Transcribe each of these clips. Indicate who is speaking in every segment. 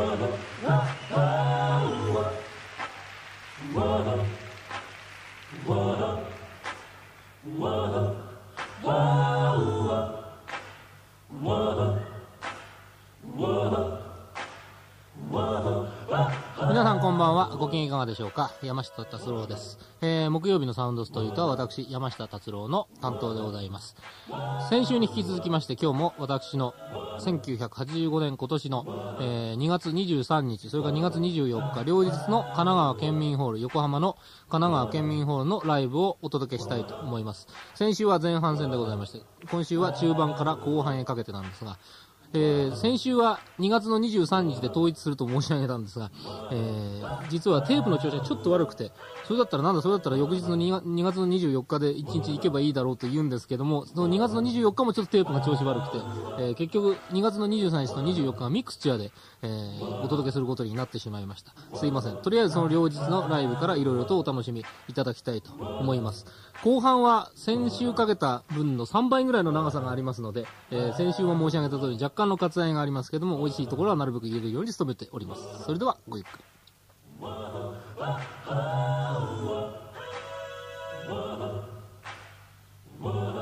Speaker 1: 皆機嫌いかがでしょうか？山下達郎です。えー、木曜日のサウンドストリートは私、山下達郎の担当でございます。先週に引き続きまして今日も私の1985年今年の、えー2月23日、それから2月24日、両日の神奈川県民ホール、横浜の神奈川県民ホールのライブをお届けしたいと思います。先週は前半戦でございまして、今週は中盤から後半へかけてなんですが、えー先週は2月の23日で統一すると申し上げたんですが、えー実はテープの調子がちょっと悪くて、それだったらなんだ、それだったら翌日の 2, 2月の24日で1日行けばいいだろうと言うんですけども、その2月の24日もちょっとテープが調子悪くて、えー結局2月の23日と24日はミクスチャーで、えーお届けすることになってしまいました。すいません。とりあえずその両日のライブからいろいろとお楽しみいただきたいと思います。後半は先週かけた分の3倍ぐらいの長さがありますので、えー、先週も申し上げた通り若干の割愛がありますけども、美味しいところはなるべく言えるように努めております。それでは、ごゆっくり。
Speaker 2: Whoa.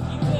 Speaker 2: You.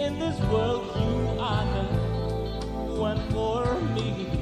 Speaker 2: In this world, you are the one for me.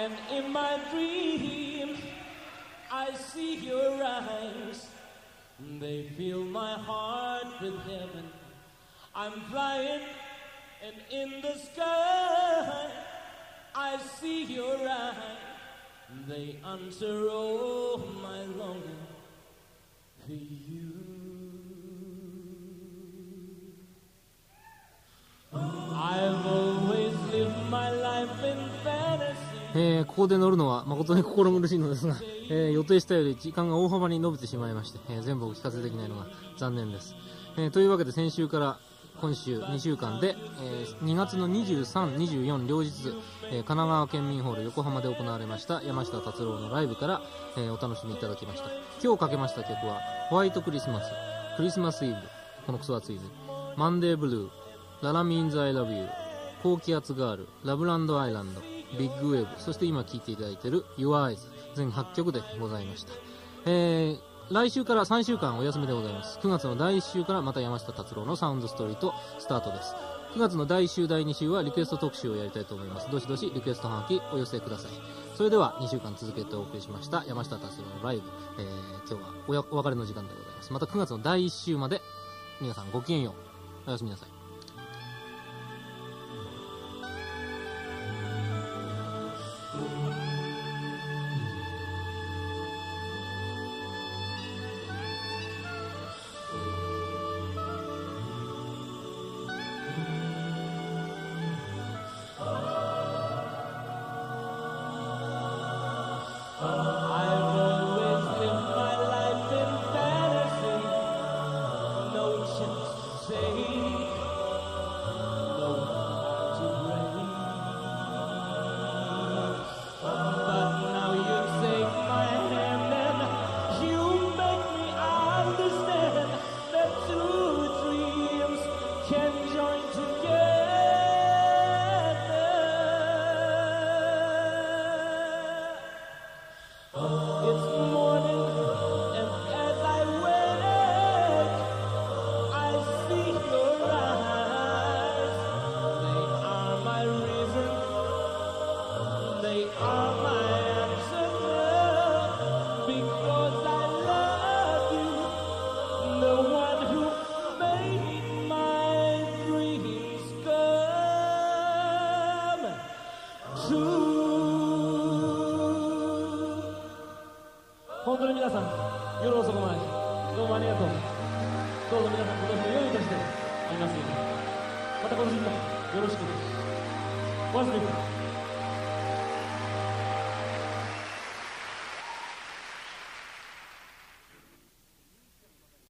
Speaker 2: And in my dreams, I see your eyes. They fill my heart with heaven. I'm flying, and in the sky, I see your eyes. They answer all my longing for you. I've
Speaker 1: えーここで乗るのは誠に心苦しいのですが、えー予定したより時間が大幅に伸びてしまいまして、えー全部お聞かせできないのが残念です。えーというわけで先週から今週2週間で、えー2月の23、24両日、えー神奈川県民ホール横浜で行われました山下達郎のライブから、えーお楽しみいただきました。今日かけました曲はホワイトクリスマス、クリスマスイブ、このクソ暑いね、 Monday Blue、 La La Means I Love You、高気圧ガール、 Loveland, Island、 Big Wave、そして今聴いていただいている Your Eyes、全8曲でございました。えー、来週から3週間お休みでございます。9月の第1週からまた山下達郎のサウンドストリート、スタートです。9月の第1週、第2週はリクエスト特集をやりたいと思います。どしどしリクエストはがきお寄せください。それでは2週間続けてお送りしました山下達郎のライブ、えー、今日はお別れの時間でございます。また9月の第1週まで皆さんごきげんよう。おやすみなさい。
Speaker 2: 皆さん、